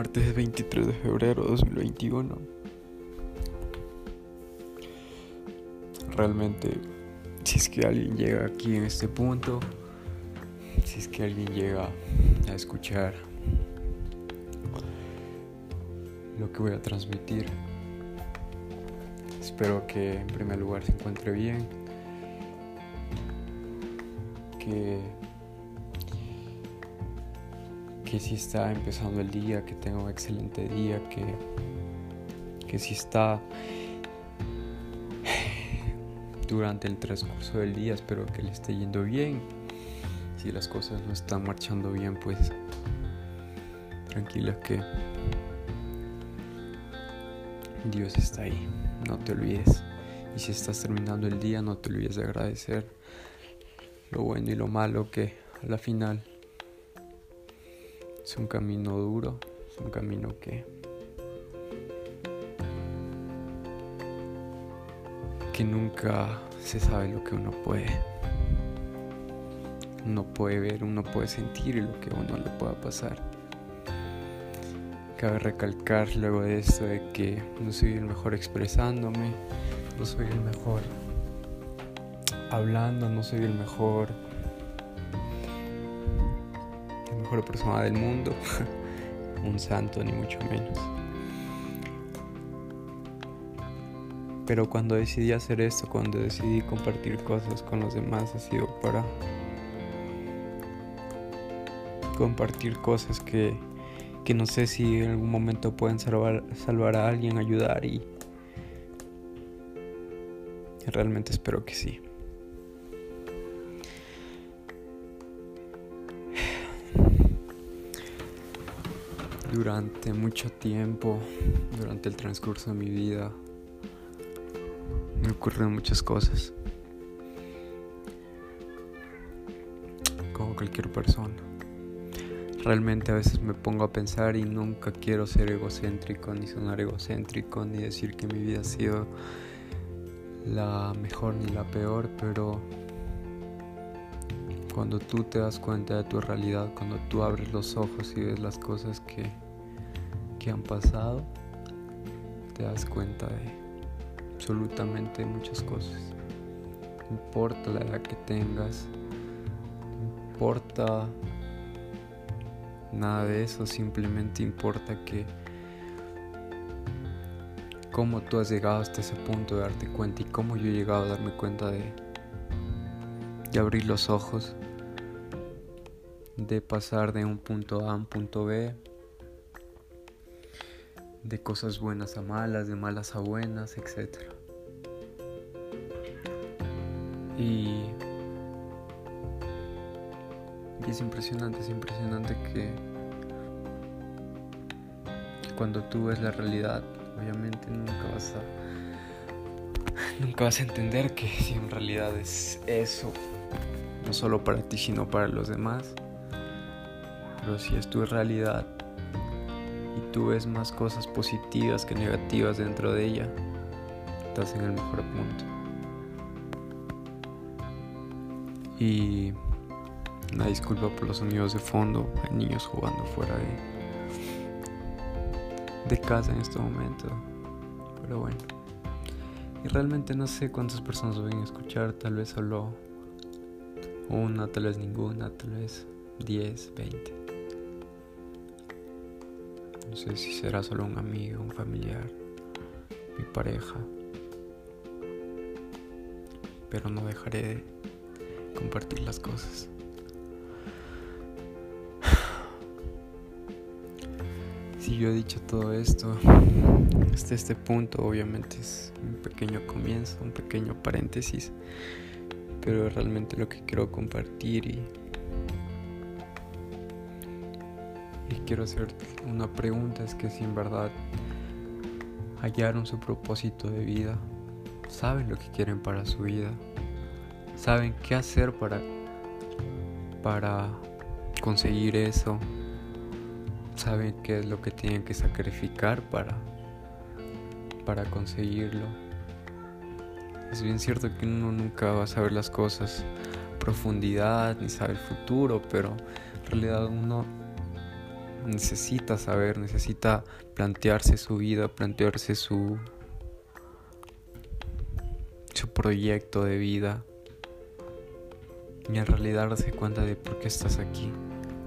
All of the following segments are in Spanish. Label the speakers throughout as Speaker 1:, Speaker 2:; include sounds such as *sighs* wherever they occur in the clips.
Speaker 1: martes 23 de febrero de 2021. Realmente, si es que alguien llega aquí en este punto, si es que alguien llega a escuchar lo que voy a transmitir, espero que en primer lugar se encuentre bien, que que si está empezando el día, que tenga un excelente día, que, que si está *sighs* durante el transcurso del día, espero que le esté yendo bien. Si las cosas no están marchando bien, pues tranquila que Dios está ahí, no te olvides. Y si estás terminando el día, no te olvides de agradecer lo bueno y lo malo que a la final es un camino duro, es un camino que que nunca se sabe lo que uno puede uno puede ver, uno puede sentir lo que a uno le pueda pasar. Cabe recalcar luego de esto de que no soy el mejor expresándome, no soy el mejor hablando, no soy el mejor mejor persona del mundo, *laughs* un santo ni mucho menos. Pero cuando decidí hacer esto, cuando decidí compartir cosas con los demás, ha sido para compartir cosas que, que no sé si en algún momento pueden salvar, salvar a alguien, ayudar y realmente espero que sí. Durante mucho tiempo, durante el transcurso de mi vida, me ocurren muchas cosas. Como cualquier persona. Realmente a veces me pongo a pensar y nunca quiero ser egocéntrico, ni sonar egocéntrico, ni decir que mi vida ha sido la mejor ni la peor, pero cuando tú te das cuenta de tu realidad, cuando tú abres los ojos y ves las cosas que, que han pasado, te das cuenta de absolutamente muchas cosas. No importa la edad que tengas, no importa nada de eso, simplemente importa que cómo tú has llegado hasta ese punto de darte cuenta y cómo yo he llegado a darme cuenta de de abrir los ojos, de pasar de un punto A a un punto B, de cosas buenas a malas, de malas a buenas, etc. Y, y es impresionante, es impresionante que, cuando tú ves la realidad, obviamente nunca vas a nunca vas a entender que *laughs* si en realidad es eso no solo para ti, sino para los demás. Pero si es tu realidad tú ves más cosas positivas que negativas dentro de ella, estás en el mejor punto. Y una disculpa por los sonidos de fondo, hay niños jugando fuera de, de casa en este momento. Pero bueno. Y realmente no sé cuántas personas lo van a escuchar, tal vez solo una, tal vez ninguna, tal vez 10, 20. No sé si será solo un amigo, un familiar, mi pareja. Pero no dejaré de compartir las cosas. *sighs* Si yo he dicho todo esto, hasta este punto obviamente es un pequeño comienzo, un pequeño paréntesis pero realmente lo que quiero compartir y, quiero hacer una pregunta es que si en verdad hallaron su propósito de vida, saben lo que quieren para su vida, saben qué hacer para para conseguir eso, saben qué es lo que tienen que sacrificar para para conseguirlo. Es bien cierto que uno nunca va a saber las cosas profundidad ni sabe el futuro, pero en realidad uno necesita saber, necesita plantearse su vida, plantearse su, su proyecto de vida y en realidad darse cuenta de por qué estás aquí,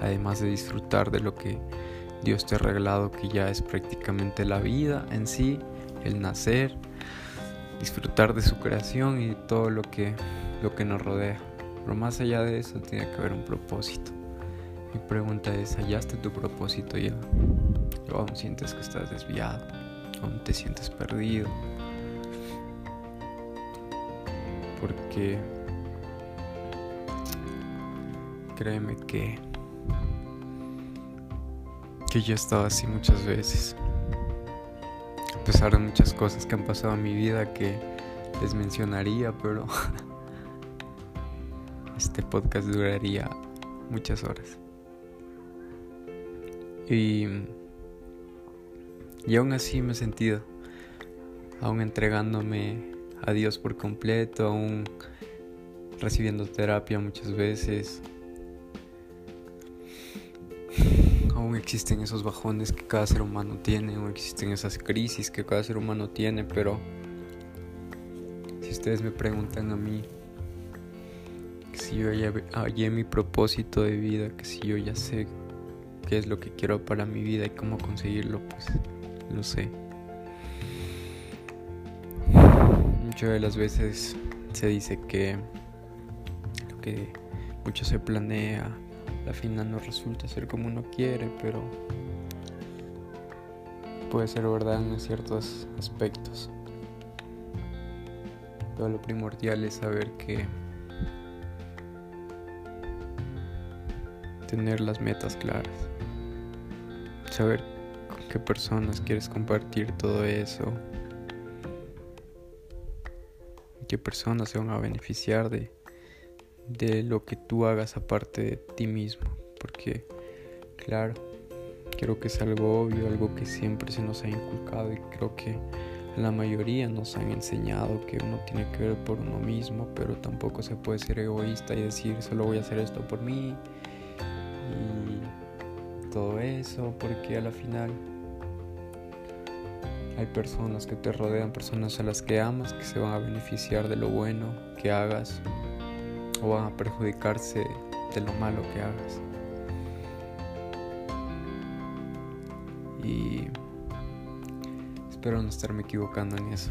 Speaker 1: además de disfrutar de lo que Dios te ha regalado, que ya es prácticamente la vida en sí, el nacer, disfrutar de su creación y todo lo que, lo que nos rodea. Pero más allá de eso tiene que haber un propósito. Mi pregunta es, ¿hallaste tu propósito ya? ¿O aún sientes que estás desviado? ¿Aún te sientes perdido? Porque créeme que que yo he estado así muchas veces. A pesar de muchas cosas que han pasado en mi vida que les mencionaría, pero *laughs* este podcast duraría muchas horas. Y, aún así me he sentido, aún entregándome a Dios por completo, aún recibiendo terapia muchas veces. Aún existen esos bajones que cada ser humano tiene, aún existen esas crisis que cada ser humano tiene, pero si ustedes me preguntan a mí, si yo ya hallé mi propósito de vida, que si yo ya sé qué es lo que quiero para mi vida y cómo conseguirlo, pues lo sé. Muchas de las veces se dice que lo que mucho se planea, la final no resulta ser como uno quiere, pero puede ser verdad en ciertos aspectos. Todo lo primordial es saber que tener las metas claras. Saber con qué personas quieres compartir todo eso, qué personas se van a beneficiar de, de lo que tú hagas aparte de ti mismo, porque claro, creo que es algo obvio, algo que siempre se nos ha inculcado y creo que la mayoría nos han enseñado que uno tiene que ver por uno mismo, pero tampoco se puede ser egoísta y decir solo voy a hacer esto por mí todo eso, porque a la final hay personas que te rodean, personas a las que amas, que se van a beneficiar de lo bueno que hagas o van a perjudicarse de lo malo que hagas. Y espero no estarme equivocando en eso.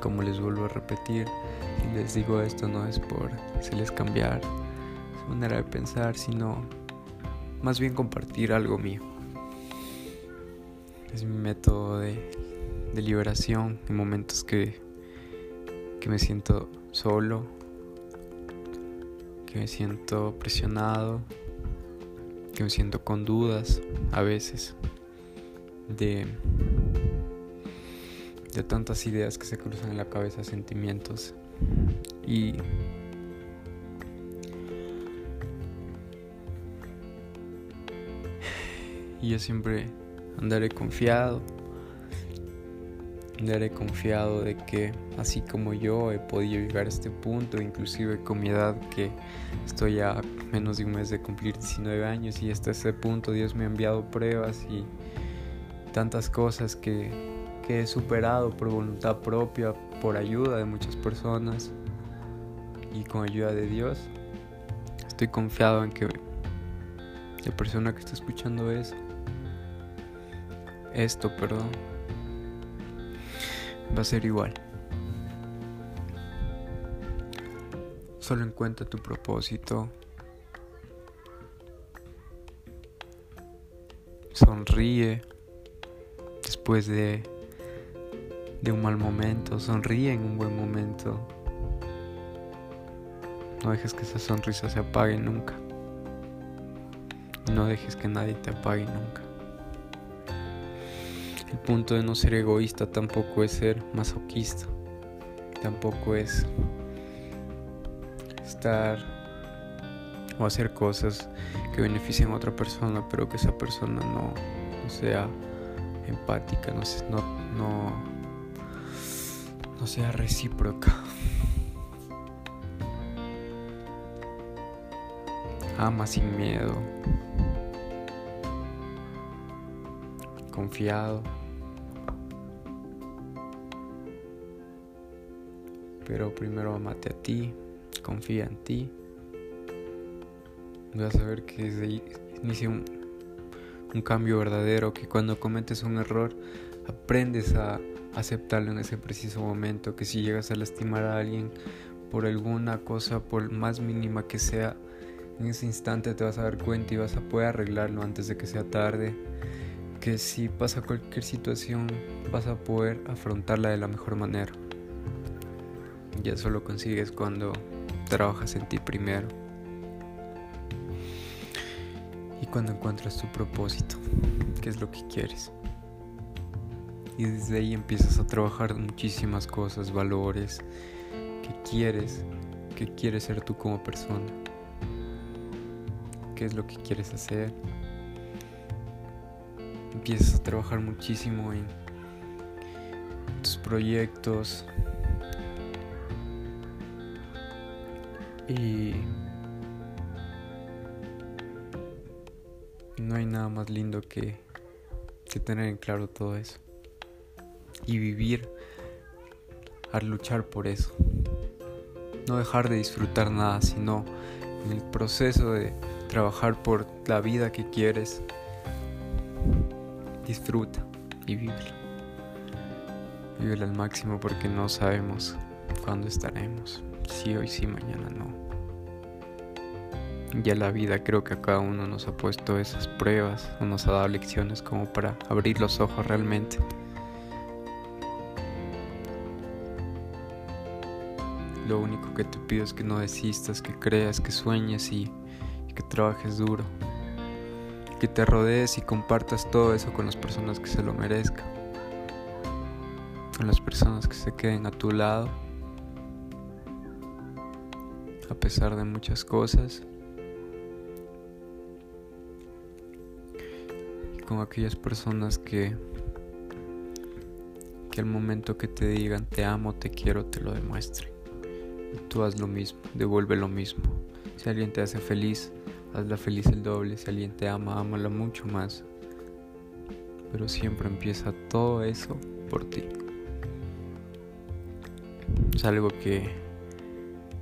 Speaker 1: Como les vuelvo a repetir, y les digo esto no es por hacerles cambiar su manera de pensar, sino más bien compartir algo mío. Es mi método de, liberación en momentos que, que me siento solo, que me siento presionado, que me siento con dudas a veces de, de tantas ideas que se cruzan en la cabeza, sentimientos. Y y yo siempre andaré confiado. Andaré confiado de que así como yo he podido llegar a este punto, inclusive con mi edad que estoy a menos de un mes de cumplir 19 años y hasta ese punto Dios me ha enviado pruebas y tantas cosas que, que he superado por voluntad propia, por ayuda de muchas personas y con ayuda de Dios. Estoy confiado en que la persona que está escuchando eso esto, perdón, va a ser igual. Solo encuentra tu propósito. Sonríe después de, de un mal momento. Sonríe en un buen momento. No dejes que esa sonrisa se apague nunca. No dejes que nadie te apague nunca. El punto de no ser egoísta tampoco es ser masoquista. Tampoco es estar o hacer cosas que beneficien a otra persona, pero que esa persona no, sea empática, no, no, no, no sea recíproca. Ama sin miedo. confiado. Pero primero amate a ti, confía en ti. Vas a ver que se inicia un, un cambio verdadero, que cuando cometes un error aprendes a aceptarlo en ese preciso momento, que si llegas a lastimar a alguien por alguna cosa, por más mínima que sea, en ese instante te vas a dar cuenta y vas a poder arreglarlo antes de que sea tarde, que si pasa cualquier situación vas a poder afrontarla de la mejor manera. Y eso lo consigues cuando trabajas en ti primero. Y cuando encuentras tu propósito, qué es lo que quieres. Y desde ahí empiezas a trabajar muchísimas cosas, valores, que quieres, que quieres ser tú como persona. ¿Qué es lo que quieres hacer? Empiezas a trabajar muchísimo en tus proyectos, Y no hay nada más lindo que, que tener en claro todo eso. Y vivir al luchar por eso. No dejar de disfrutar nada, sino en el proceso de trabajar por la vida que quieres. Disfruta y vívela. Vívela al máximo porque no sabemos cuándo estaremos sí, hoy sí, mañana no. Ya la vida creo que a cada uno nos ha puesto esas pruebas o nos ha dado lecciones como para abrir los ojos realmente. Lo único que te pido es que no desistas, que creas, que sueñes y que trabajes duro. Que te rodees y compartas todo eso con las personas que se lo merezcan. Con las personas que se queden a tu lado a pesar de muchas cosas. Y con aquellas personas que que al momento que te digan te amo, te quiero, te lo demuestren. Tú haz lo mismo, devuelve lo mismo. Si alguien te hace feliz, hazla feliz el doble. Si alguien te ama, ámala mucho más. Pero siempre empieza todo eso por ti. Es algo que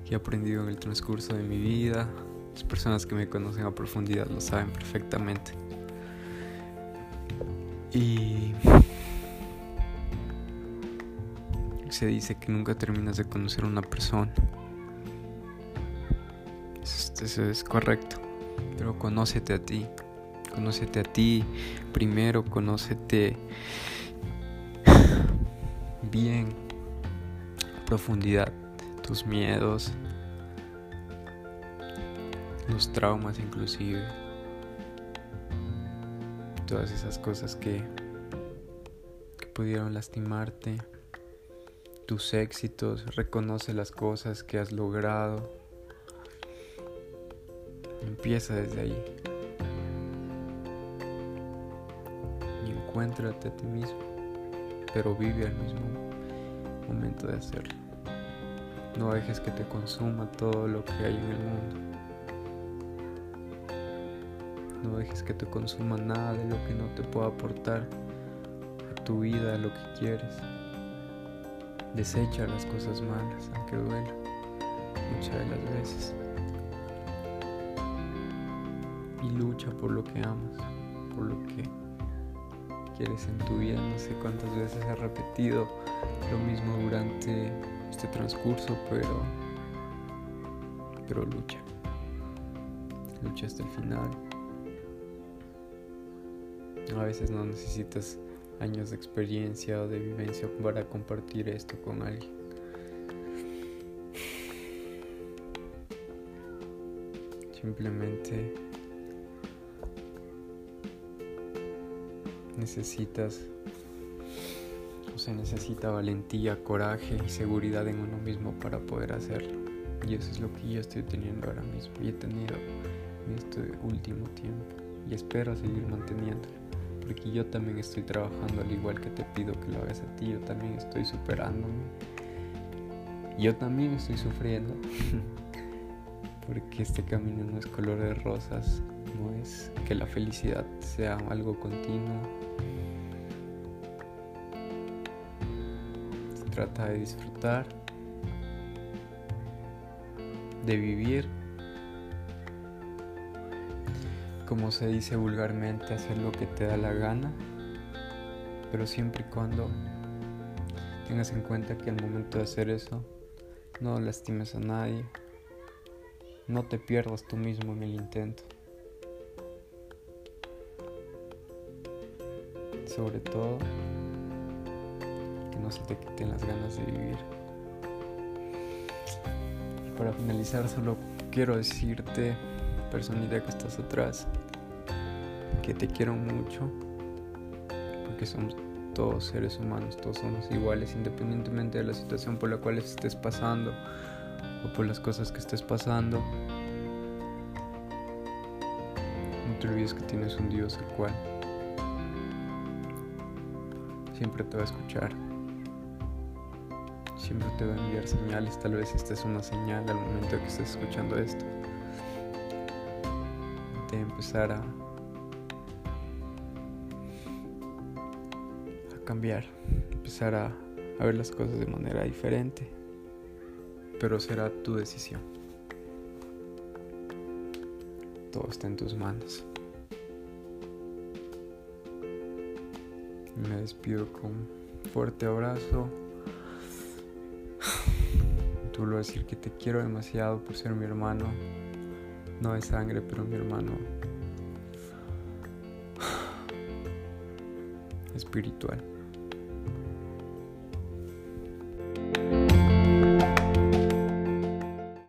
Speaker 1: que he aprendido en el transcurso de mi vida. Las personas que me conocen a profundidad lo saben perfectamente. Y se dice que nunca terminas de conocer a una persona. Eso, es correcto. Pero conócete a ti. Conócete a ti primero, conócete *sighs* bien, profundidad tus miedos, los traumas inclusive, todas esas cosas que, que pudieron lastimarte, tus éxitos, reconoce las cosas que has logrado. Empieza desde ahí. Y encuéntrate a ti mismo, pero vive al mismo momento de hacerlo. No dejes que te consuma todo lo que hay en el mundo. No dejes que te consuma nada de lo que no te pueda aportar a tu vida, a lo que quieres. Desecha las cosas malas, aunque duela, muchas de las veces. Y lucha por lo que amas, por lo que quieres en tu vida. No sé cuántas veces he repetido lo mismo durante este transcurso, pero pero lucha. Lucha hasta el final. A veces no necesitas años de experiencia o de vivencia para compartir esto con alguien. Simplemente necesitas se necesita valentía, coraje y seguridad en uno mismo para poder hacerlo. Y eso es lo que yo estoy teniendo ahora mismo y he tenido en este último tiempo. Y espero seguir manteniéndolo. Porque yo también estoy trabajando al igual que te pido que lo hagas a ti. Yo también estoy superándome. Yo también estoy sufriendo. *laughs* porque este camino no es color de rosas no es que la felicidad sea algo continuo. Se trata de disfrutar, de vivir, como se dice vulgarmente, hacer lo que te da la gana, pero siempre y cuando tengas en cuenta que al momento de hacer eso no lastimes a nadie, no te pierdas tú mismo en el intento. Sobre todo, que no se te quiten las ganas de vivir. Para finalizar, solo quiero decirte, personita que estás atrás, que te quiero mucho, porque somos todos seres humanos, todos somos iguales, independientemente de la situación por la cual estés pasando o por las cosas que estés pasando. No te olvides que tienes un Dios el cual siempre te va a escuchar, siempre te va a enviar señales, tal vez esta es una señal al momento que estés escuchando esto, de empezar a cambiar, empezar a, a ver las cosas de manera diferente, pero será tu decisión. Todo está en tus manos. Me despido con un fuerte abrazo. Tú lo decir que te quiero demasiado por ser mi hermano. No de sangre, pero mi hermano espiritual.